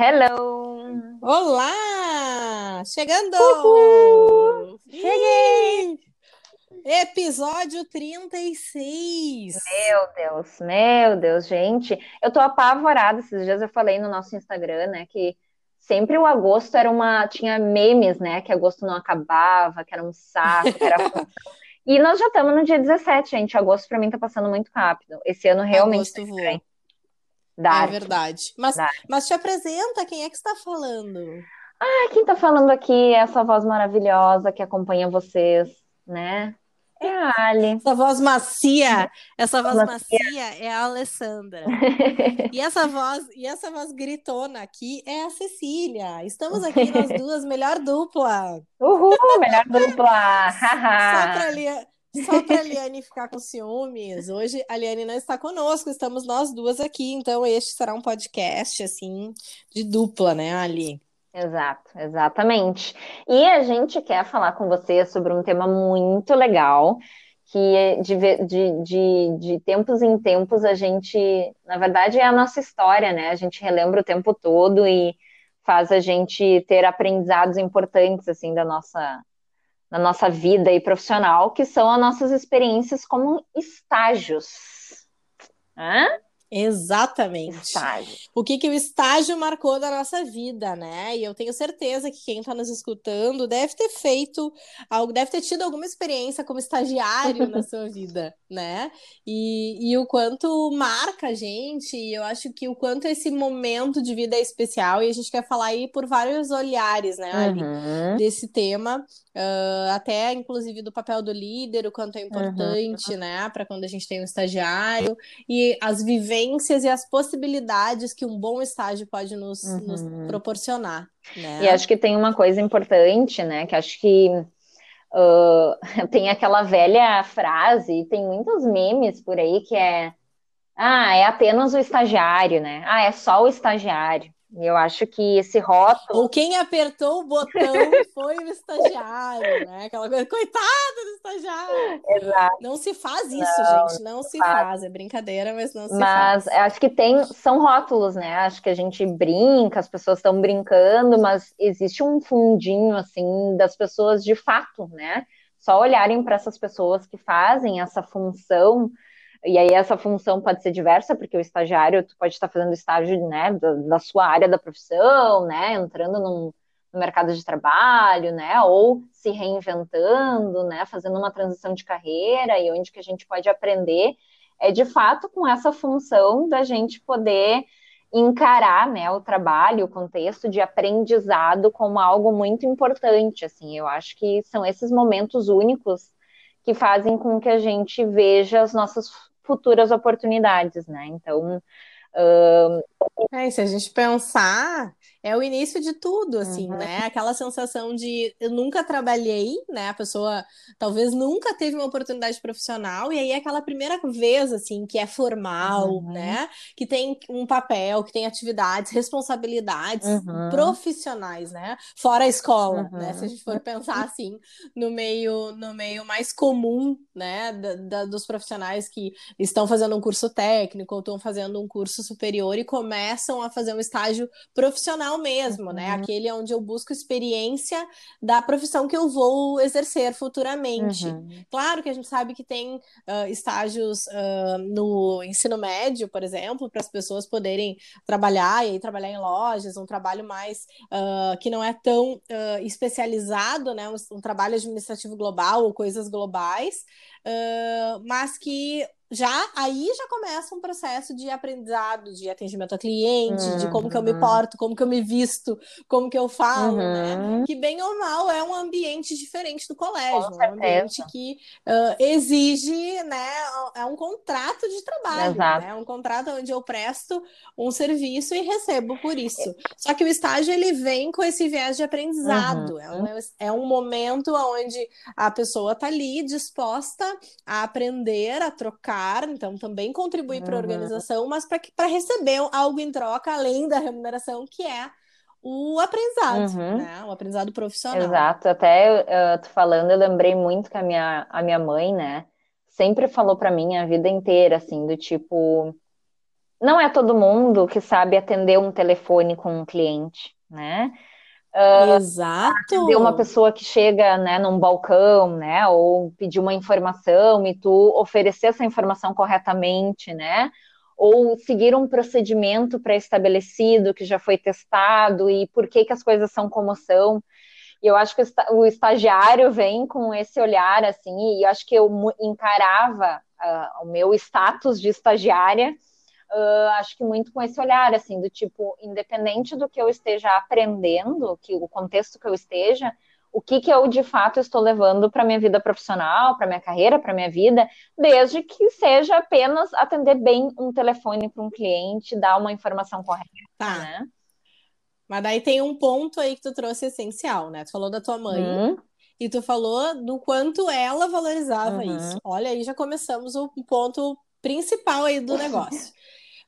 Hello! Olá! Chegando! Uhul! Cheguei! Episódio 36! Meu Deus, meu Deus, gente. Eu tô apavorada. Esses dias eu falei no nosso Instagram, né, que sempre o agosto era uma. Tinha memes, né, que agosto não acabava, que era um saco, que era. e nós já estamos no dia 17, gente. Agosto pra mim tá passando muito rápido. Esse ano realmente. Agosto voa. Dark. É verdade. Mas, mas te apresenta, quem é que está falando? Ah, quem está falando aqui é essa voz maravilhosa que acompanha vocês, né? É a Ali. Essa voz macia, essa voz macia, macia é a Alessandra. e essa voz, e essa voz gritona aqui é a Cecília. Estamos aqui nós duas, melhor dupla. Uhul, melhor dupla. Só para ali só para a Liane ficar com ciúmes, hoje a Liane não está conosco, estamos nós duas aqui, então este será um podcast, assim, de dupla, né, Ali? Exato, exatamente. E a gente quer falar com você sobre um tema muito legal, que de, de, de, de tempos em tempos a gente, na verdade, é a nossa história, né? A gente relembra o tempo todo e faz a gente ter aprendizados importantes, assim, da nossa na nossa vida e profissional, que são as nossas experiências como estágios. Hã? Exatamente. Estágio. O que, que o estágio marcou da nossa vida, né? E eu tenho certeza que quem está nos escutando deve ter feito algo, deve ter tido alguma experiência como estagiário na sua vida, né? E, e o quanto marca a gente, e eu acho que o quanto esse momento de vida é especial, e a gente quer falar aí por vários olhares, né, Ali, uhum. desse tema, uh, até inclusive do papel do líder, o quanto é importante, uhum. né, para quando a gente tem um estagiário, e as vivências vivências e as possibilidades que um bom estágio pode nos, uhum. nos proporcionar. Né? E acho que tem uma coisa importante, né? Que acho que uh, tem aquela velha frase, tem muitos memes por aí que é ah, é apenas o estagiário, né? Ah, é só o estagiário. Eu acho que esse rótulo. Ou quem apertou o botão foi o estagiário, né? Aquela coisa, coitado do estagiário. Exato. Não se faz isso, não, gente. Não, não se faz. faz. É brincadeira, mas não se mas faz. Mas acho que tem. São rótulos, né? Acho que a gente brinca, as pessoas estão brincando, mas existe um fundinho, assim, das pessoas de fato, né? Só olharem para essas pessoas que fazem essa função e aí essa função pode ser diversa, porque o estagiário, tu pode estar fazendo estágio, né, da, da sua área da profissão, né, entrando num, no mercado de trabalho, né, ou se reinventando, né, fazendo uma transição de carreira, e onde que a gente pode aprender é de fato com essa função da gente poder encarar, né, o trabalho, o contexto de aprendizado como algo muito importante, assim, eu acho que são esses momentos únicos que fazem com que a gente veja as nossas futuras oportunidades, né? Então, uh... é, se a gente pensar, é o início de tudo, assim, uhum. né? Aquela sensação de eu nunca trabalhei, né? A pessoa talvez nunca teve uma oportunidade profissional, e aí é aquela primeira vez, assim, que é formal, uhum. né? Que tem um papel, que tem atividades, responsabilidades uhum. profissionais, né? Fora a escola, né? Se a gente for pensar assim, no meio, no meio mais comum, né? Da, da, dos profissionais que estão fazendo um curso técnico ou estão fazendo um curso superior e começam a fazer um estágio profissional profissional mesmo, né? uhum. né? Aquele onde eu busco experiência da profissão que eu vou exercer futuramente. Uhum. Claro que a gente sabe que tem uh, estágios uh, no ensino médio, por exemplo, para as pessoas poderem trabalhar e aí trabalhar em lojas, um trabalho mais uh, que não é tão especializado, né? Um, um, trabalho administrativo global ou coisas globais, mas que já aí já começa um processo de aprendizado, de atendimento a cliente, uhum. de como que eu me uhum. porto, como que eu me visto, como que eu falo, né? uhum. né? Que bem ou mal é um ambiente diferente do colégio, um ambiente que uh, exige, né, é um contrato de trabalho, Exato. né? Um contrato onde eu presto um serviço e recebo por isso. Só que o estágio ele vem com esse viés de aprendizado, uhum. é, um, é um momento onde a pessoa tá ali disposta a aprender, a trocar então também contribui para a organização, mas para receber algo em troca além da remuneração, que é o aprendizado, uhum. né? O aprendizado profissional. Exato. Até uh, tu falando, eu lembrei muito que a minha, a minha mãe, né, sempre falou para mim a vida inteira, assim, do tipo, não é todo mundo que sabe atender um telefone com um cliente, né? Uh, Exato. Atender uma pessoa que chega, né, num balcão, né, ou pedir uma informação e tu oferecer essa informação corretamente, né? Ou seguir um procedimento pré-estabelecido que já foi testado e por que que as coisas são como são. E eu acho que o estagiário vem com esse olhar assim, e eu acho que eu encarava uh, o meu status de estagiária uh, acho que muito com esse olhar, assim, do tipo, independente do que eu esteja aprendendo, que o contexto que eu esteja, o que, que eu de fato estou levando para minha vida profissional, para minha carreira, para minha vida, desde que seja apenas atender bem um telefone para um cliente, dar uma informação correta, tá. né? Mas daí tem um ponto aí que tu trouxe essencial, né? Tu falou da tua mãe, uhum. E tu falou do quanto ela valorizava uhum. isso. Olha, aí já começamos o ponto principal aí do negócio.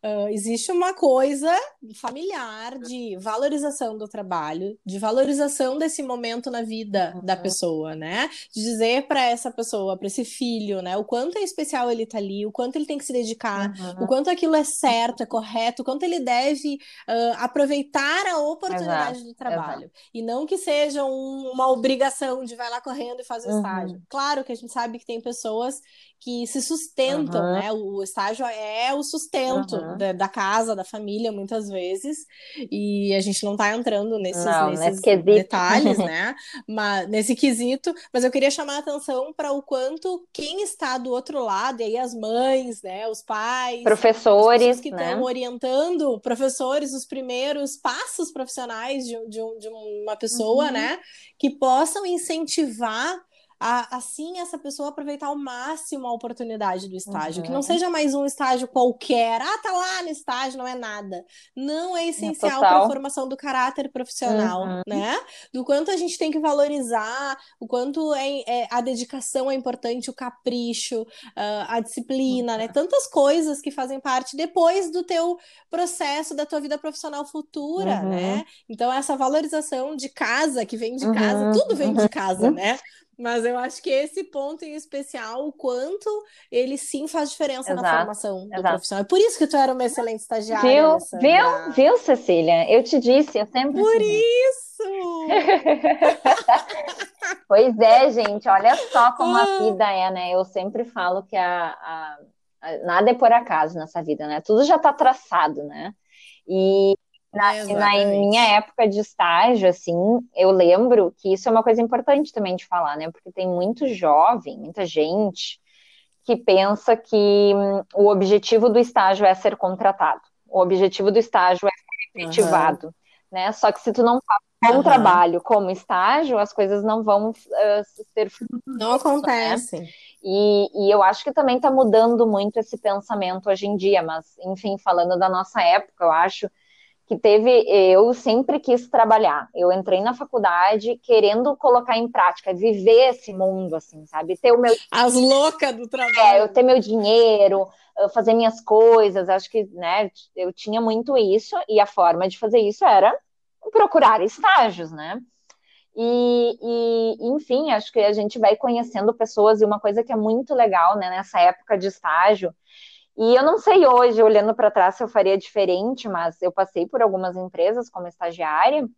Uh, existe uma coisa familiar de valorização do trabalho, de valorização desse momento na vida uhum. da pessoa, né? De dizer para essa pessoa, para esse filho, né, o quanto é especial ele tá ali, o quanto ele tem que se dedicar, uhum. o quanto aquilo é certo, é correto, o quanto ele deve uh, aproveitar a oportunidade Exato. do trabalho. Exato. E não que seja um, uma obrigação de vai lá correndo e faz o uhum. estágio. Claro que a gente sabe que tem pessoas que se sustentam, uhum. né? O estágio é o sustento uhum. da, da, casa, da família, muitas vezes, e a gente não está entrando nesses, não, nesses detalhes, né? Mas, nesse quesito, mas eu queria chamar a atenção para o quanto quem está do outro lado, e aí as mães, né? Os pais, professores que estão né? orientando, professores, os primeiros passos profissionais de, de, de uma pessoa, uhum. né? Que possam incentivar a, assim essa pessoa aproveitar ao máximo a oportunidade do estágio, uhum. que não uhum. seja mais um estágio qualquer, ah, tá lá no estágio, não é nada. Não é essencial é para a formação do caráter profissional, uhum. né? Do quanto a gente tem que valorizar, o quanto é, é a dedicação é importante, o capricho, a disciplina, né? uhum. né? Tantas coisas que fazem parte depois do teu processo da tua vida profissional futura, né? Uhum. Então essa valorização de casa que vem de casa, uhum. tudo vem de casa, né? Mas eu acho que esse ponto em especial, o quanto ele sim faz diferença exato, na formação do exato. profissional. É por isso que tu era uma excelente estagiária. Viu, viu, viu, Cecília? Eu te disse, eu sempre. Por isso! pois é, gente, olha só como a ah. vida é, né? Eu sempre falo que a, a, a nada é por acaso nessa vida, né? Tudo já está traçado, né? E na, na, minha época de estágio, assim, eu lembro que isso é uma coisa importante também de falar, né? Porque tem muito jovem, muita gente que pensa que hum, o objetivo do estágio é ser contratado. O objetivo do estágio é ser efetivado, uhum. né? Só que se tu não faz um uhum. trabalho como estágio, as coisas não vão uh, ser Não acontecem. Né? E, e, eu acho que também está mudando muito esse pensamento hoje em dia, mas, enfim, falando da nossa época, eu acho que teve, eu sempre quis trabalhar. Eu entrei na faculdade querendo colocar em prática, viver esse mundo, assim, sabe? Ter o meu. As loucas do trabalho. É, eu ter meu dinheiro, fazer minhas coisas. Acho que, né, eu tinha muito isso, e a forma de fazer isso era procurar estágios, né? E, e, enfim, acho que a gente vai conhecendo pessoas, e uma coisa que é muito legal, né, nessa época de estágio, e eu não sei hoje, olhando para trás, se eu faria diferente, mas eu passei por algumas empresas como estagiária.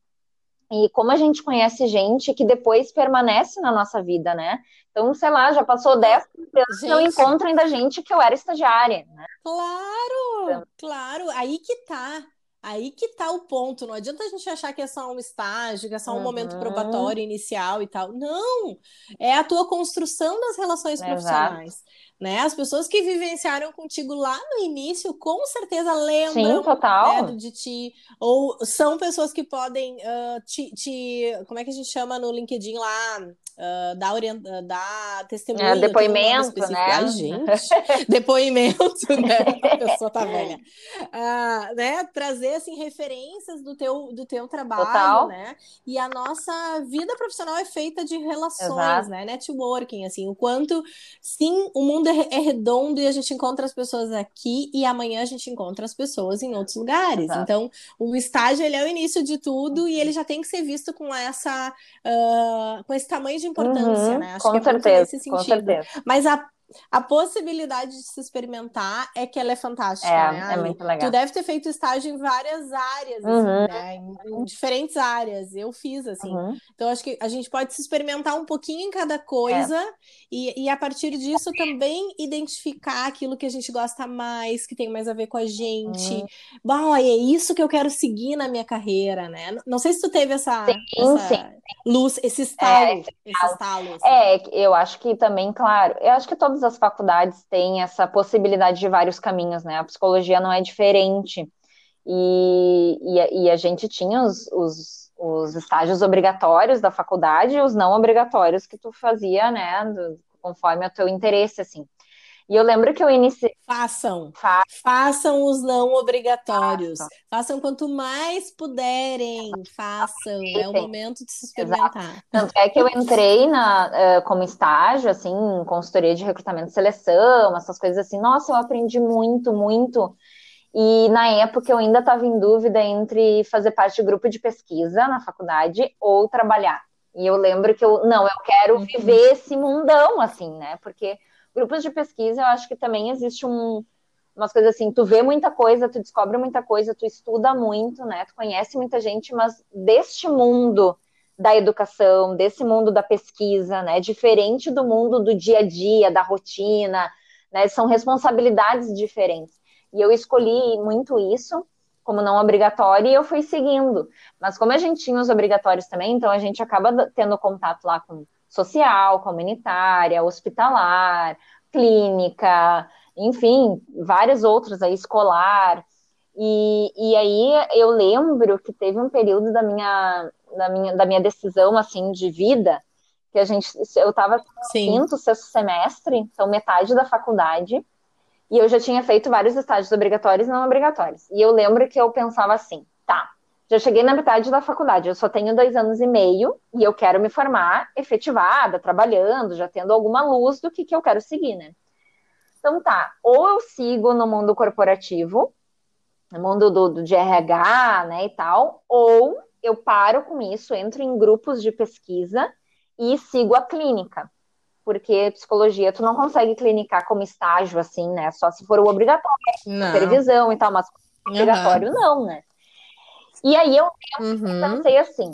E como a gente conhece gente que depois permanece na nossa vida, né? Então, sei lá, já passou 10 anos eu encontro ainda gente que eu era estagiária, né? Claro, então... claro. Aí que tá. Aí que tá o ponto. Não adianta a gente achar que é só um estágio, que é só um uhum. momento probatório inicial e tal. Não! É a tua construção das relações Exato. profissionais. Né? As pessoas que vivenciaram contigo lá no início, com certeza lembram Sim, total. Né, de ti. Ou são pessoas que podem uh, te, te. Como é que a gente chama no LinkedIn lá? Uh, dar, orient... dar testemunho. É, depoimento, né? Ai, gente. depoimento, né? A pessoa tá velha. Uh, né? Trazer, assim, referências do teu, do teu trabalho, Total. né? E a nossa vida profissional é feita de relações, Exato. né? Networking, assim, o quanto, sim, o mundo é, é redondo e a gente encontra as pessoas aqui e amanhã a gente encontra as pessoas em outros lugares. Exato. Então, o estágio, ele é o início de tudo e ele já tem que ser visto com essa, uh, com esse tamanho de importância, uhum, né? Acho com que é certeza, nesse sentido. Com certeza. Mas a a possibilidade de se experimentar é que ela é fantástica, é, né? É muito legal. Tu deve ter feito estágio em várias áreas, assim, uhum. né? Em, em, diferentes áreas. Eu fiz, assim. Uhum. Então, acho que a gente pode se experimentar um pouquinho em cada coisa é. e, e, a partir disso, também identificar aquilo que a gente gosta mais, que tem mais a ver com a gente. Uhum. Bom, é isso que eu quero seguir na minha carreira, né? Não sei se tu teve essa, sim, essa sim. luz, esse estalo. É, esse estalo assim. é, eu acho que também, claro, eu acho que todas as faculdades têm essa possibilidade de vários caminhos, né? A psicologia não é diferente. E, e, e a gente tinha os, os, os, estágios obrigatórios da faculdade e os não obrigatórios que tu fazia, né? Do, conforme o teu interesse, assim. E eu lembro que eu iniciei. Façam. Fa... Façam os não obrigatórios. Façam. façam. quanto mais puderem. Façam. É o momento de se experimentar. Exato. Tanto é que eu entrei na, uh, como estágio, assim, em consultoria de recrutamento e seleção, essas coisas assim. Nossa, eu aprendi muito, muito. E na época eu ainda estava em dúvida entre fazer parte de grupo de pesquisa na faculdade ou trabalhar. E eu lembro que eu, não, eu quero uhum. viver esse mundão, assim, né? Porque grupos de pesquisa, eu acho que também existe um, umas coisas assim, tu vê muita coisa, tu descobre muita coisa, tu estuda muito, né? Tu conhece muita gente, mas deste mundo da educação, desse mundo da pesquisa, né? Diferente do mundo do dia a dia, da rotina, né? São responsabilidades diferentes. E eu escolhi muito isso como não obrigatório e eu fui seguindo. Mas como a gente tinha os obrigatórios também, então a gente acaba tendo contato lá com social, comunitária, hospitalar, clínica, enfim, várias outras aí, escolar. E, e aí eu lembro que teve um período da minha, da minha, da minha decisão, assim, de vida, que a gente, eu estava no quinto, sexto semestre, então metade da faculdade, e eu já tinha feito vários estágios obrigatórios e não obrigatórios. E eu lembro que eu pensava assim, já cheguei na metade da faculdade, eu só tenho dois anos e meio e eu quero me formar efetivada, trabalhando, já tendo alguma luz do que, que eu quero seguir, né? Então tá, ou eu sigo no mundo corporativo, no mundo do, do de RH, né, e tal, ou eu paro com isso, entro em grupos de pesquisa e sigo a clínica. Porque psicologia tu não consegue clinicar como estágio, assim, né? Só se for o obrigatório, não. supervisão e tal, mas obrigatório uhum. não, né? E aí eu uhum. pensei assim,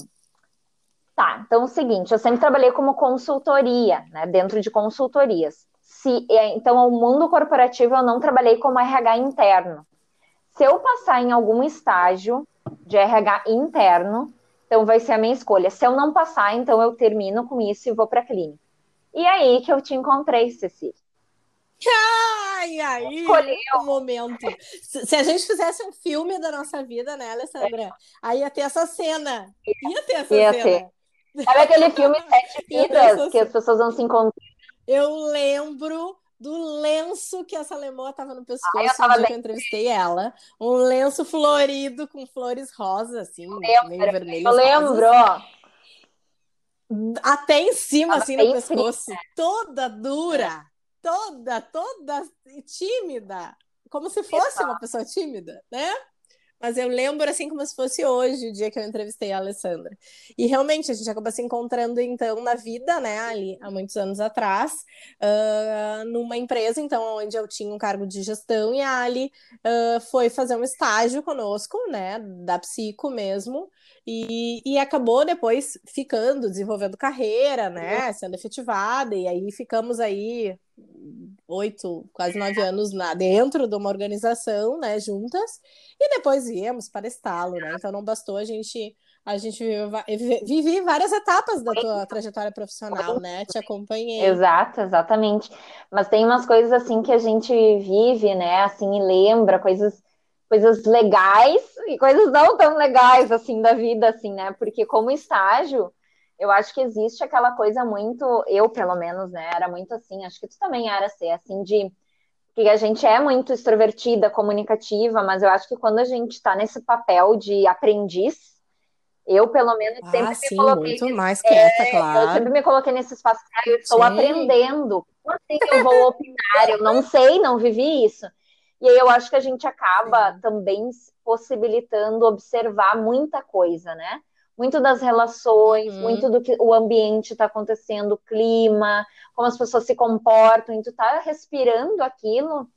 tá, então é o seguinte, eu sempre trabalhei como consultoria, né, dentro de consultorias. Se, é, então, o mundo corporativo eu não trabalhei como RH interno. Se eu passar em algum estágio de RH interno, então vai ser a minha escolha. Se eu não passar, então eu termino com isso e vou para a clínica. E aí que eu te encontrei, Cecília. Ai, aí, o momento. Se a gente fizesse um filme da nossa vida, né, Alessandra? Aí ia ter essa cena. Ia ter essa ia cena. Ter. Sabe aquele filme Sete Vidas, que as pessoas vão se encontrar? Eu lembro do lenço que essa lemoa tava no pescoço ah, no dia que eu entrevistei ela. Um lenço florido com flores rosas, assim, lembro, meio vermelhas. Eu lembro, ó. Até em cima, assim, no pescoço. Toda dura toda, toda tímida, como se fosse uma pessoa tímida, né? Mas eu lembro assim como se fosse hoje, o dia que eu entrevistei a Alessandra. E realmente a gente acaba se encontrando então na vida, né, ali há muitos anos atrás, uh, numa empresa então onde eu tinha um cargo de gestão e a Ali uh, foi fazer um estágio conosco, né, da psico mesmo. E, e acabou depois ficando, desenvolvendo carreira, né? Sendo efetivada, e aí ficamos aí oito, quase nove anos na, dentro de uma organização, né, juntas, e depois viemos para estalo, né? Então não bastou a gente a gente vive várias etapas da tua trajetória profissional, né? Te acompanhei. Exato, exatamente. Mas tem umas coisas assim que a gente vive, né? Assim, e lembra coisas coisas legais e coisas não tão legais assim da vida assim, né? Porque como estágio, eu acho que existe aquela coisa muito, eu pelo menos, né, era muito assim, acho que tu também era ser assim de que a gente é muito extrovertida, comunicativa, mas eu acho que quando a gente está nesse papel de aprendiz, eu pelo menos ah, sempre sim, me coloquei muito nesse, mais quieta, é, claro. Eu sempre me coloquei nesse espaço, ah, eu estou sim. aprendendo. Como assim eu vou opinar? Eu não sei, não vivi isso. E aí eu acho que a gente acaba Sim. também possibilitando observar muita coisa, né? Muito das relações, uhum. muito do que o ambiente está acontecendo, o clima, como as pessoas se comportam, e tu tá respirando aquilo.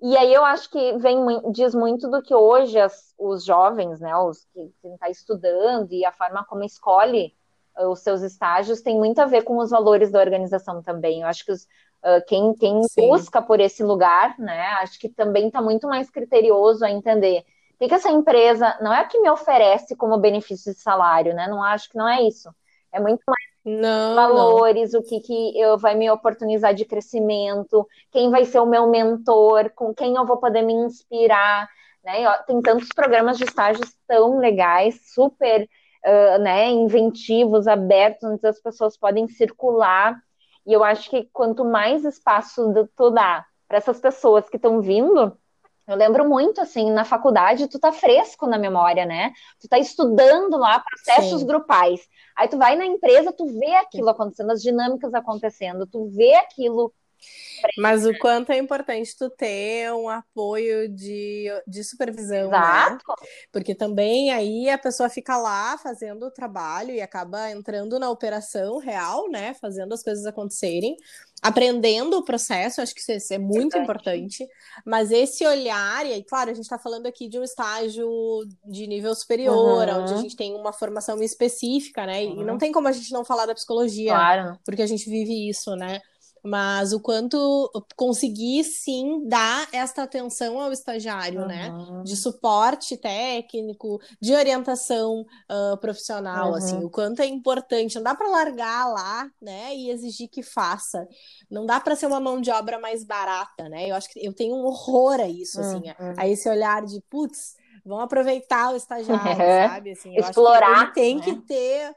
E aí eu acho que vem diz muito do que hoje as, os jovens, né, os que estão tá estudando e a forma como escolhe uh, os seus estágios tem muito a ver com os valores da organização também. Eu acho que os, uh, quem, quem busca por esse lugar, né, acho que também está muito mais criterioso a entender que, que essa empresa não é que me oferece como benefício de salário, né? Não acho que não é isso. É muito mais não, valores, não. o que, que eu, vai me oportunizar de crescimento, quem vai ser o meu mentor, com quem eu vou poder me inspirar. Né? Tem tantos programas de estágios tão legais, super uh, né, inventivos, abertos, onde as pessoas podem circular. E eu acho que quanto mais espaço tu dá para essas pessoas que estão vindo, eu lembro muito, assim, na faculdade, tu tá fresco na memória, né? Tu tá estudando lá processos Sim. grupais. Aí tu vai na empresa, tu vê aquilo acontecendo, as dinâmicas acontecendo, tu vê aquilo mas o quanto é importante tu ter um apoio de, de supervisão, né? Exato. né? Porque também aí a pessoa fica lá fazendo o trabalho e acaba entrando na operação real, né? Fazendo as coisas acontecerem, aprendendo o processo, acho que isso é muito importante. Mas esse olhar, e aí, claro, a gente está falando aqui de um estágio de nível superior, uhum. onde a gente tem uma formação específica, né? Uhum. E não tem como a gente não falar da psicologia, claro. porque a gente vive isso, né? Mas o quanto conseguir sim dar esta atenção ao estagiário, uhum. né? De suporte técnico, de orientação uh, profissional, assim, uhum. assim, o quanto é importante. Não dá para largar lá, né? E exigir que faça. Não dá para ser uma mão de obra mais barata, né? Eu acho que eu tenho um horror a isso, assim, uhum. a, a esse olhar de putz vão aproveitar o estagiário, é. sabe? Assim, Explorar. ele tem né? que ter,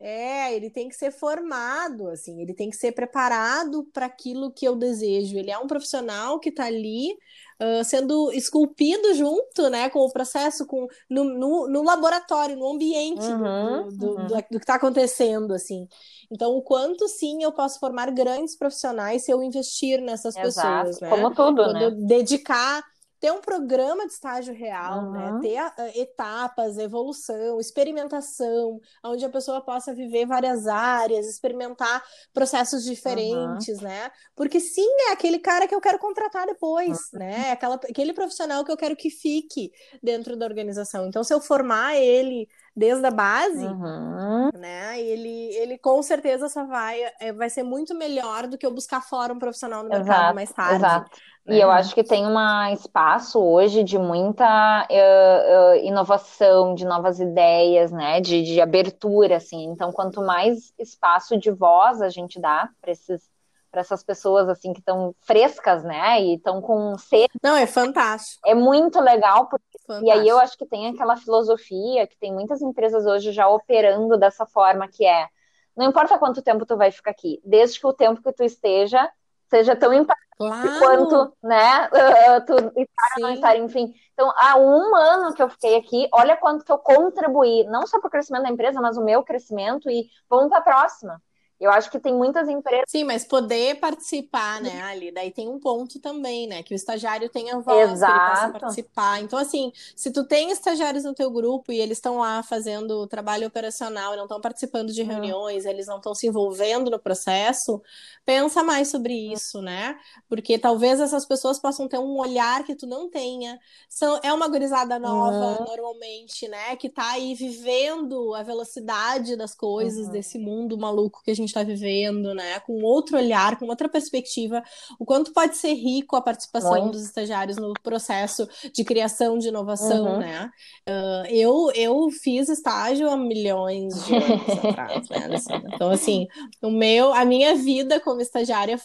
é, ele tem que ser formado, assim, ele tem que ser preparado para aquilo que eu desejo. Ele é um profissional que está ali uh, sendo esculpido junto, né, com o processo, com no, no, no laboratório, no ambiente uhum, do, do, uhum. do, do, que está acontecendo, assim. Então, o quanto sim eu posso formar grandes profissionais se eu investir nessas Exato. pessoas, né? Como tudo, Quando né? Eu dedicar ter um programa de estágio real, uhum. né? Ter uh, etapas, evolução, experimentação, onde a pessoa possa viver várias áreas, experimentar processos diferentes, uhum. né? Porque sim, é aquele cara que eu quero contratar depois, uhum. né? É aquela, aquele profissional que eu quero que fique dentro da organização. Então, se eu formar ele desde a base, uhum. né? Ele, ele com certeza só vai, é, vai ser muito melhor do que eu buscar fora um profissional no mercado exato, mais tarde. Exato. E eu acho que tem um espaço hoje de muita uh, uh, inovação, de novas ideias, né? De, de abertura, assim. Então, quanto mais espaço de voz a gente dá para esses para essas pessoas assim que estão frescas, né? E estão com sede. Não, é fantástico. É muito legal, porque... e aí eu acho que tem aquela filosofia que tem muitas empresas hoje já operando dessa forma, que é não importa quanto tempo tu vai ficar aqui, desde que o tempo que tu esteja seja tão impactante claro. quanto, né, uh, tu estar ou não estar, enfim. Então, há um ano que eu fiquei aqui, olha quanto que eu contribuí, não só para o crescimento da empresa, mas o meu crescimento, e vamos para a próxima. Eu acho que tem muitas empresas. Sim, mas poder participar, né, ali, daí tem um ponto também, né, que o estagiário tenha voz, Exato. que ele possa participar. Então, assim, se tu tem estagiários no teu grupo e eles estão lá fazendo trabalho operacional e não estão participando de uhum. reuniões, eles não estão se envolvendo no processo, pensa mais sobre isso, né? Porque talvez essas pessoas possam ter um olhar que tu não tenha. São, é uma gurizada nova, uhum. normalmente, né, que tá aí vivendo a velocidade das coisas uhum. desse mundo maluco que a gente está vivendo, né? Com outro olhar, com outra perspectiva, o quanto pode ser rico a participação Muito. dos estagiários no processo de criação de inovação, uhum. né? Uh, eu, eu fiz estágio há milhões de anos atrás, né? Então, assim, o meu, a minha vida como estagiária,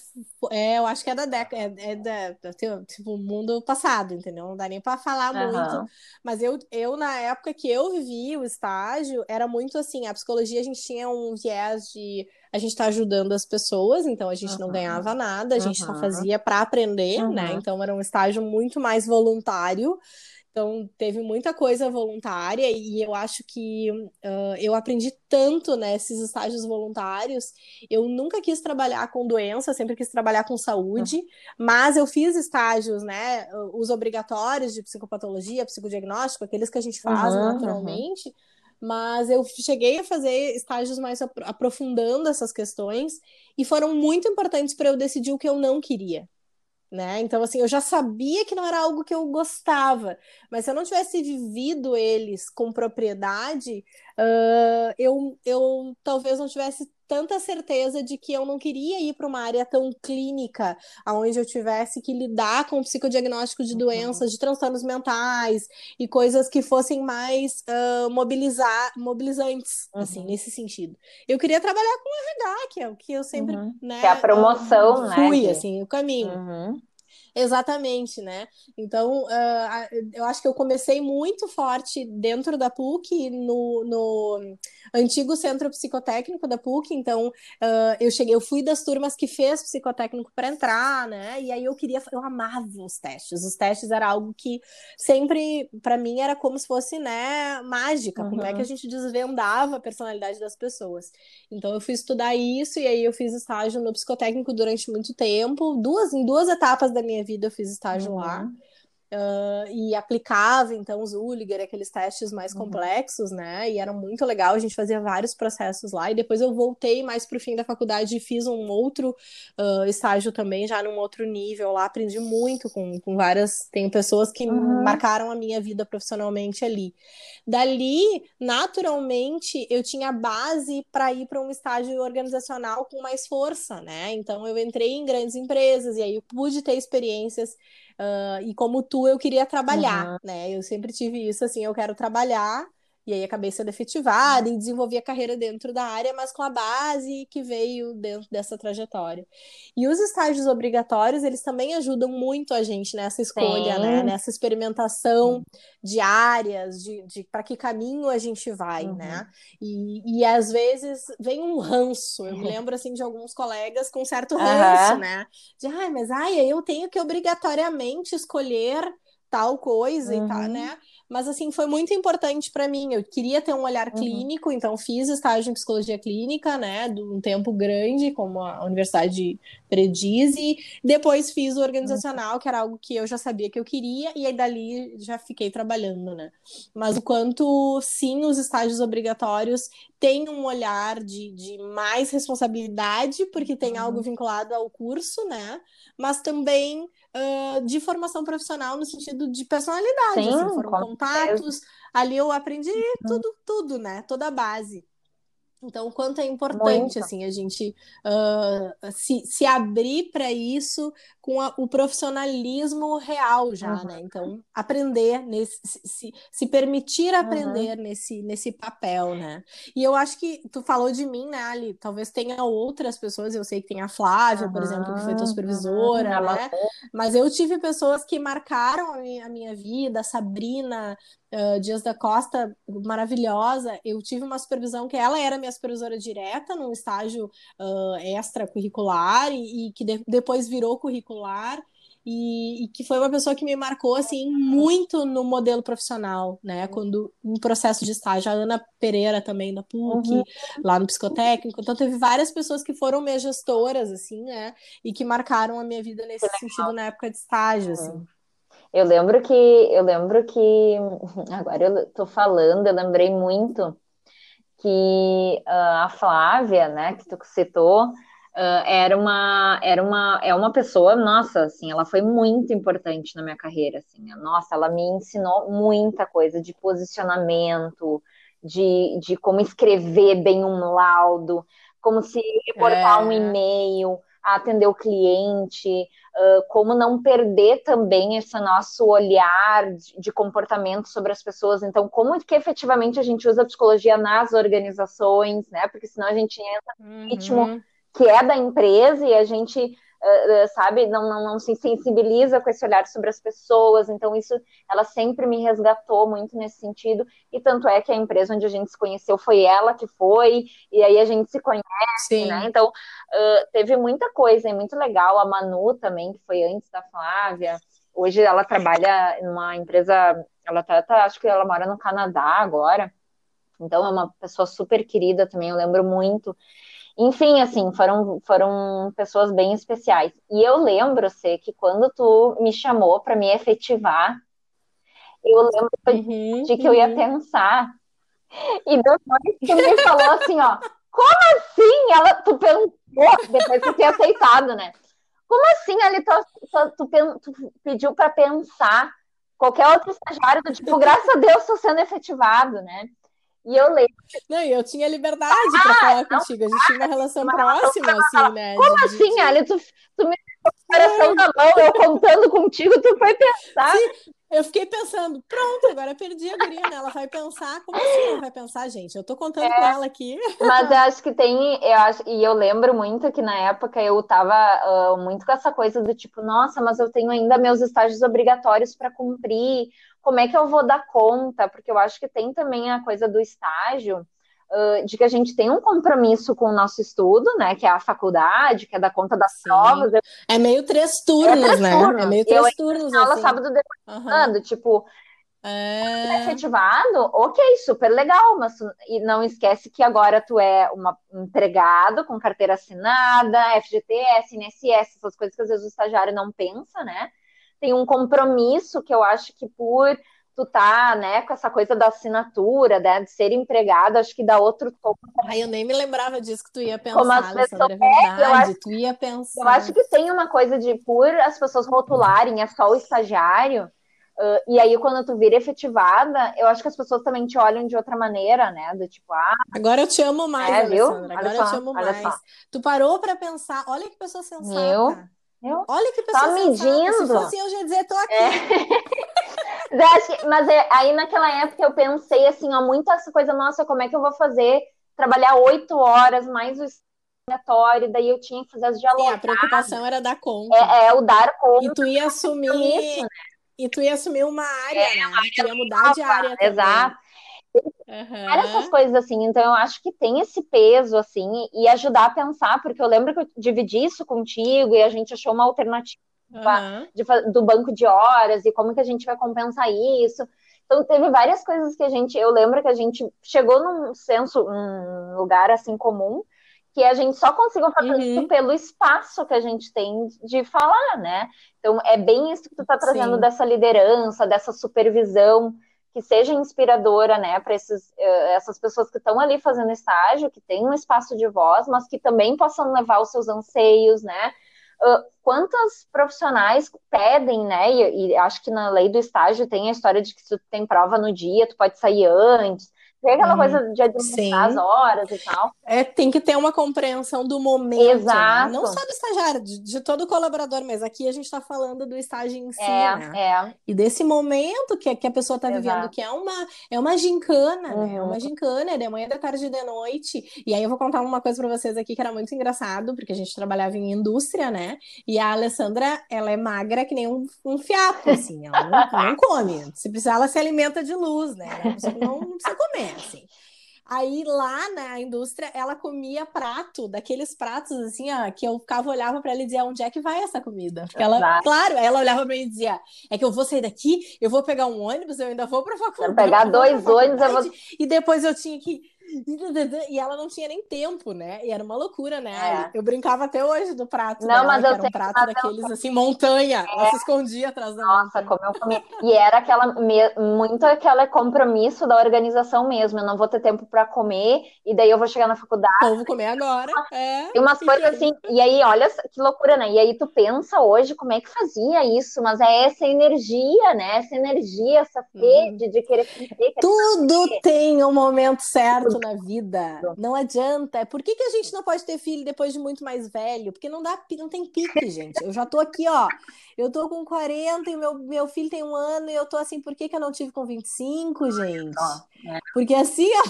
é, eu acho que é da década, é, é da, tipo, mundo passado, entendeu? Não dá nem para falar uhum. muito. Mas eu, eu, na época que eu vivi o estágio, era muito assim, a psicologia a gente tinha um viés de a gente está ajudando as pessoas, então a gente uhum. não ganhava nada, a gente uhum. só fazia para aprender, uhum. né? Então era um estágio muito mais voluntário. Então, teve muita coisa voluntária e eu acho que uh, eu aprendi tanto nesses né, estágios voluntários. Eu nunca quis trabalhar com doença, sempre quis trabalhar com saúde, uhum. mas eu fiz estágios, né, os obrigatórios de psicopatologia, psicodiagnóstico, aqueles que a gente faz uhum, naturalmente. Uhum Mas eu cheguei a fazer estágios mais aprofundando essas questões e foram muito importantes para eu decidir o que eu não queria. Né? Então, assim, eu já sabia que não era algo que eu gostava, mas se eu não tivesse vivido eles com propriedade, uh, eu, eu talvez não tivesse tanta certeza de que eu não queria ir para uma área tão clínica, onde eu tivesse que lidar com o psicodiagnóstico de uhum. doenças, de transtornos mentais e coisas que fossem mais uh, mobilizar, mobilizantes, assim, uhum. assim, nesse sentido. Eu queria trabalhar com RH, que é o que eu sempre, uhum. né, que é a promoção, fui, né? Fui, assim, o caminho. Uhum. Exatamente, né? Então, uh, eu acho que eu comecei muito forte dentro da PUC, no, no antigo centro psicotécnico da PUC. Então, uh, eu cheguei, eu fui das turmas que fez psicotécnico para entrar, né? E aí eu queria, eu amava os testes. Os testes era algo que sempre, para mim, era como se fosse, né, mágica. Uhum. Como é que a uhum. gente desvendava a personalidade das pessoas? Então, eu fui estudar isso e aí eu fiz estágio no psicotécnico durante muito tempo, duas em duas etapas da minha vida eu fiz estágio uhum. lá. Uh, e aplicava então os Ulliger, aqueles testes mais uhum. complexos, né? E era muito legal, a gente fazia vários processos lá. E depois eu voltei mais para o fim da faculdade e fiz um outro uh, estágio também, já num outro nível lá. Aprendi muito com, com várias. Tem pessoas que uhum. marcaram a minha vida profissionalmente ali. Dali, naturalmente, eu tinha base para ir para um estágio organizacional com mais força, né? Então eu entrei em grandes empresas e aí eu pude ter experiências Uh, e como tu, eu queria trabalhar, uhum. né? Eu sempre tive isso, assim, eu quero trabalhar e aí acabei sendo efetivada e desenvolvi a carreira dentro da área, mas com a base que veio dentro dessa trajetória. E os estágios obrigatórios, eles também ajudam muito a gente nessa escolha, né? Nessa experimentação de áreas, de, de para que caminho a gente vai, uhum. né? E, e às vezes vem um ranço. Eu me lembro assim de alguns colegas com certo ranço, uhum. né? De ai, mas ai, eu tenho que obrigatoriamente escolher tal coisa uhum. e tal, né? Mas, assim, foi muito importante para mim. Eu queria ter um olhar uhum. clínico, então fiz estágio em psicologia clínica, né, de um tempo grande, como a Universidade prediz, e depois fiz o organizacional, que era algo que eu já sabia que eu queria, e aí dali já fiquei trabalhando, né. Mas o quanto, sim, os estágios obrigatórios têm um olhar de, de mais responsabilidade, porque tem algo uhum. vinculado ao curso, né, mas também uh, de formação profissional no sentido de personalidade. Sim, assim, foram contatos. Ali eu aprendi uhum. tudo, tudo, né? Toda a base. Então, o quanto é importante, Muito. assim, a gente uh, se, se abrir para isso com a, o profissionalismo real já, uhum. né? Então, aprender, nesse, se, se permitir aprender uhum. nesse, nesse papel, né? E eu acho que tu falou de mim, né, Ali? Talvez tenha outras pessoas, eu sei que tem a Flávia, uhum. por exemplo, que foi tua supervisora, né? Mas eu tive pessoas que marcaram a minha, a minha vida, a Sabrina, uh, Dias da Costa, maravilhosa. Eu tive uma supervisão que ela era minha supervisora direta num estágio uh, extracurricular e, e que de, depois virou curricular. E, e, que foi uma pessoa que me marcou assim muito no modelo profissional, né? Quando em processo de estágio, a Ana Pereira também da PUC, uhum. lá no psicotécnico. Então teve várias pessoas que foram minhas gestoras assim, né? E que marcaram a minha vida nesse sentido na época de estágio, assim. uhum. assim. Eu lembro que eu lembro que agora eu tô falando, eu lembrei muito que uh, a Flávia, né, que tu citou, uh, era uma era uma é uma pessoa, nossa, assim, ela foi muito importante na minha carreira, assim. Nossa, ela me ensinou muita coisa de posicionamento, de, de como escrever bem um laudo, como se reportar é. um e-mail, atender o cliente, uh, como não perder também esse nosso olhar de, de, comportamento sobre as pessoas. Então, como que efetivamente a gente usa a psicologia nas organizações, né? Porque senão a gente entra no uhum. ritmo que é da empresa e a gente uh, sabe, não, não, não se sensibiliza com esse olhar sobre as pessoas, então isso, ela sempre me resgatou muito nesse sentido, e tanto é que a empresa onde a gente se conheceu foi ela que foi, e aí a gente se conhece, Sim. né, então uh, teve muita coisa, e muito legal, a Manu também, que foi antes da Flávia, hoje ela trabalha numa empresa, ela tá, tá acho que ela mora no Canadá agora, então é uma pessoa super querida também, eu lembro muito, enfim, assim, foram, foram pessoas bem especiais. E eu lembro, Cê, que quando tu me chamou para me efetivar, eu lembro uhum, de que uhum. eu ia uhum. pensar E depois tu me falou assim, ó, como assim? Ela, tu pensou, depois de ter aceitado, né? Como assim ali tu, tu, tu, tu pediu para pensar qualquer outro estagiário do tipo, graças a Deus estou sendo efetivado, né? E eu lembro. Não, e eu tinha liberdade ah, para falar não, contigo. A gente tinha uma relação próxima, assim, né? Como de, assim, de... Ali? Tu, tu me deu o coração na mão, eu contando contigo, tu foi pensar. Sim, eu fiquei pensando, pronto, agora perdi a guria, né? Ela vai pensar, como assim ela vai pensar, gente? Eu tô contando é, com ela aqui. Mas eu acho que tem, eu acho, e eu lembro muito que na época eu tava uh, muito com essa coisa do tipo, nossa, mas eu tenho ainda meus estágios obrigatórios para cumprir, como é que eu vou dar conta? Porque eu acho que tem também a coisa do estágio, uh, de que a gente tem um compromisso com o nosso estudo, né? Que é a faculdade, que é dar conta das Sim. provas. É meio três turnos, é três né? Turnos. É meio três eu turnos. Aula assim. sábado depois, uhum. tipo. É... efetivado, ok, super legal, mas e não esquece que agora tu é uma, um empregado com carteira assinada, FGTS, INSS, essas coisas que às vezes o estagiário não pensa, né? Tem um compromisso que eu acho que por tu tá, né, com essa coisa da assinatura, né, de ser empregado, acho que dá outro tom. Ai, eu nem me lembrava disso que tu ia pensar, Como as pessoas, é verdade, eu acho, tu ia pensar. Eu acho que tem uma coisa de, por as pessoas rotularem, é só o estagiário, uh, e aí quando tu vira efetivada, eu acho que as pessoas também te olham de outra maneira, né, do tipo, ah... Agora eu te amo mais, é, Alessandra, agora só, eu te amo mais. Só. Tu parou para pensar, olha que pessoa sensata. Meu... Eu? Olha que pessoa tá medindo. Se fosse eu já dizer, tô aqui. É. Mas é, aí naquela época eu pensei assim, ó, muito essa coisa, nossa, como é que eu vou fazer? Trabalhar oito horas, mais o obrigatório, daí eu tinha que fazer as dialogadas. Sim, a preocupação era dar conta. É, é o dar conta. E tu ia assumir. Isso, né? E tu ia assumir uma área, é, né? Tu ia mudar de área também. Exato. Uhum. Várias essas coisas assim, então eu acho que tem esse peso assim e ajudar a pensar, porque eu lembro que eu dividi isso contigo e a gente achou uma alternativa uhum. de, do banco de horas e como que a gente vai compensar isso. Então teve várias coisas que a gente, eu lembro que a gente chegou num senso, um lugar assim comum, que a gente só conseguiu fazer uhum. isso pelo espaço que a gente tem de falar, né? Então é bem isso que tu tá trazendo Sim. dessa liderança, dessa supervisão que seja inspiradora, né, para eh, essas pessoas que estão ali fazendo estágio, que tem um espaço de voz, mas que também possam levar os seus anseios, né? Quantas profissionais pedem, né? E, e, acho que na lei do estágio tem a história de que se tu tem prova no dia, tu pode sair antes. Tem aquela hum, coisa de administrar as horas e tal. É, tem que ter uma compreensão do momento. Exato. Né? Não só do estagiário, de, de, todo colaborador, mas aqui a gente está falando do estágio em si, é, né? É. E desse momento que, que a pessoa está vivendo, que é uma, é uma gincana, uhum. né? É uma uhum. gincana, é de manhã, de tarde e de noite. E aí eu vou contar uma coisa para vocês aqui que era muito engraçado, porque a gente trabalhava em indústria, né? E a Alessandra, ela é magra que nem um, um fiapo, assim, ela não, não come. Se precisar, ela se alimenta de luz, né? Não, não precisa comer assim. Aí lá na indústria, ela comia prato, daqueles pratos assim, ó, que eu ficava olhava para ela e dizia: onde é que vai essa comida? Porque ela, claro, ela olhava para mim e dizia: é que eu vou sair daqui, eu vou pegar um ônibus, eu ainda vou para faculdade. Vou pegar dois ônibus, vou... e depois eu tinha que e ela não tinha nem tempo, né? E era uma loucura, né? É. Eu brincava até hoje do prato. Não, dela, mas eu era um prato daqueles assim, montanha. É. Ela se escondia atrás da Nossa, montanha. como eu comi. E era aquela muito aquele compromisso da organização mesmo. Eu não vou ter tempo para comer, e daí eu vou chegar na faculdade. Eu vou comer agora. É. E umas coisas assim. E aí, olha que loucura, né? E aí tu pensa hoje como é que fazia isso, mas é essa energia, né? Essa energia, essa hum. sede hum. de querer fazer. Tudo tem um momento certo na vida. Não adianta. Por que, que a gente não pode ter filho depois de muito mais velho? Porque não dá, não tem pique, gente. Eu já tô aqui, ó. Eu tô com 40 e meu, meu filho tem um ano e eu tô assim, por que, que eu não tive com 25, gente? É. Porque assim, ó,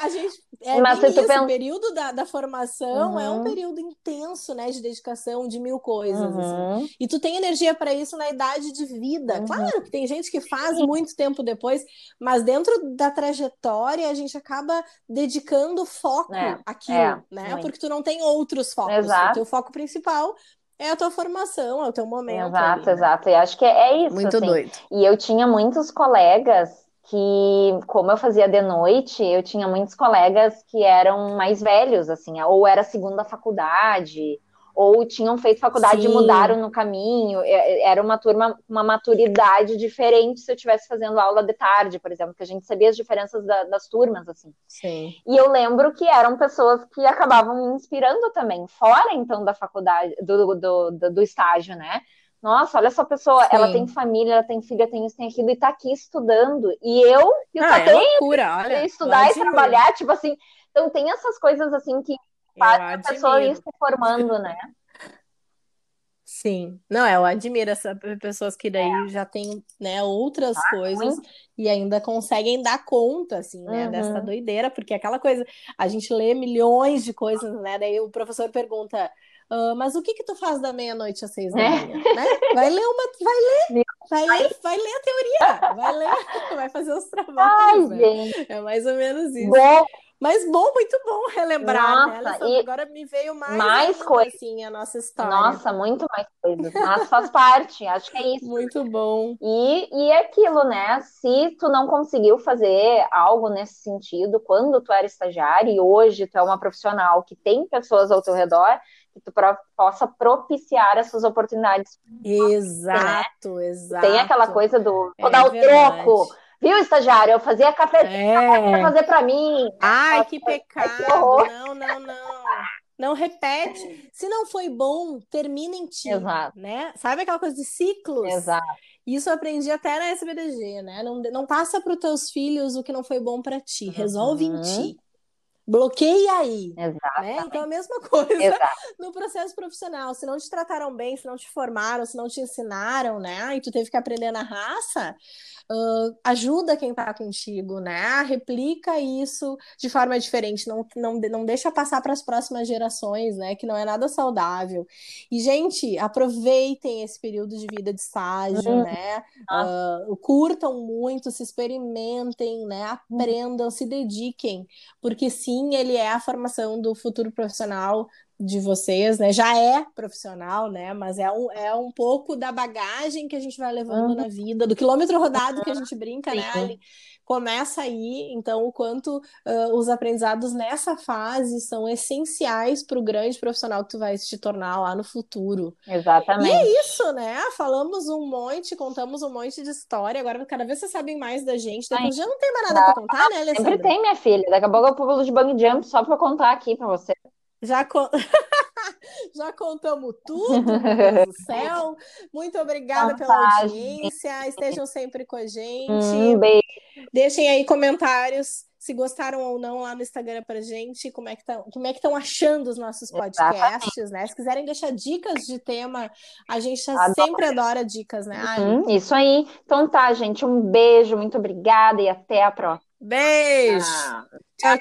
a gente. É Mas se isso, pensa... o período da, da formação uhum. é um uhum. período intenso, né? De dedicação de mil coisas. Assim. Uhum. Assim. E tu tem energia para isso na idade de vida. Uhum. Claro que tem gente que faz muito tempo depois, mas dentro da trajetória a gente acaba dedicando foco é, àquilo, é, né? Porque tu não tem outros focos. Exato. O teu foco principal é a tua formação, é o teu momento. Exato, ali, né? exato. E acho que é, isso. Muito assim. doido. E eu tinha muitos colegas que, como eu fazia de noite, eu tinha muitos colegas que eram mais velhos, assim, ou era segunda faculdade, ou tinham feito faculdade Sim. e mudaram no caminho. Era uma turma com uma maturidade diferente se eu estivesse fazendo aula de tarde, por exemplo, que a gente sabia as diferenças da, das turmas, assim. Sim. E eu lembro que eram pessoas que acabavam me inspirando também, fora então da faculdade, do, do, do, do estágio, né? Nossa, olha essa pessoa, Sim. ela tem família, ela tem filha, tem isso, tem aquilo, e tá aqui estudando. E eu, eu ah, só é tenho loucura, olha, estudar e trabalhar, tipo assim. Então tem essas coisas assim que fazem a pessoa ir se formando, né? Sim, não, eu admiro essas pessoas que daí é. já têm, né, outras ah, coisas muito. e ainda conseguem dar conta, assim, né, uhum. dessa doideira, porque aquela coisa, a gente lê milhões de coisas, né, daí o professor pergunta, Uh, mas o que que tu faz da meia-noite às seis da é. manhã, né? Vai ler uma, vai ler, vai ler, vai ler a teoria, vai ler, vai fazer os trabalhos, Ai, né? É mais ou menos isso. Bom. Mas bom, muito bom relembrar, né, nossa, né? Agora me veio mais, mais coisa assim a nossa história. Nossa, muito mais coisas. Mas faz parte, acho que é isso. Muito bom. E, e é aquilo, né? Se tu não conseguiu fazer algo nesse sentido quando tu era estagiário e hoje tu é uma profissional que tem pessoas ao teu redor, que tu possa propiciar essas oportunidades. Exato, né? exato. Tem aquela coisa do vou é dar o verdade. troco. Viu, estagiário? Eu fazia café é. para fazer para mim. Ai, que pecado. Não, não, não. Não repete. Se não foi bom, termina em ti. Exato. Né? Sabe aquela coisa de ciclos? Exato. Isso eu aprendi até na SBDG, né? Não, não passa para os teus filhos o que não foi bom para ti. Resolve uhum. em ti bloqueia aí. Né? Então, a mesma coisa Exato. no processo profissional. Se não te trataram bem, se não te formaram, se não te ensinaram, né? E tu teve que aprender na raça, uh, ajuda quem tá contigo, né? Replica isso de forma diferente. Não, não, não deixa passar para as próximas gerações, né? Que não é nada saudável. E, gente, aproveitem esse período de vida de estágio, uhum. né? Uh, curtam muito, se experimentem, né? Aprendam, uhum. se dediquem. Porque sim, ele é a formação do futuro profissional de vocês, né? Já é profissional, né? Mas é um, é um pouco da bagagem que a gente vai levando uhum. na vida, do quilômetro rodado que a gente brinca, né? Ali, começa aí, então, o quanto uh, os aprendizados nessa fase são essenciais para o grande profissional que tu vai te tornar lá no futuro. Exatamente. E é isso, né? Falamos um monte, contamos um monte de história, agora cada vez vocês sabem mais da gente, depois já não tem mais nada para contar, né, Alessandra? Sempre tem, minha filha. Daqui a pouco eu pulo de bang jump só para contar aqui para você. Já, con... Já contamos tudo, meu Deus do céu. Muito obrigada pela audiência. Estejam sempre com a gente. Um beijo. Deixem aí comentários se gostaram ou não lá no Instagram pra gente, como é que estão, como é que estão achando os nossos podcasts, Exatamente. né? Se quiserem deixar dicas de tema, a gente tá sempre adora dicas, né? Uhum, isso aí. Então tá, gente, um beijo, muito obrigada e até a próxima. Beijo. Tchau,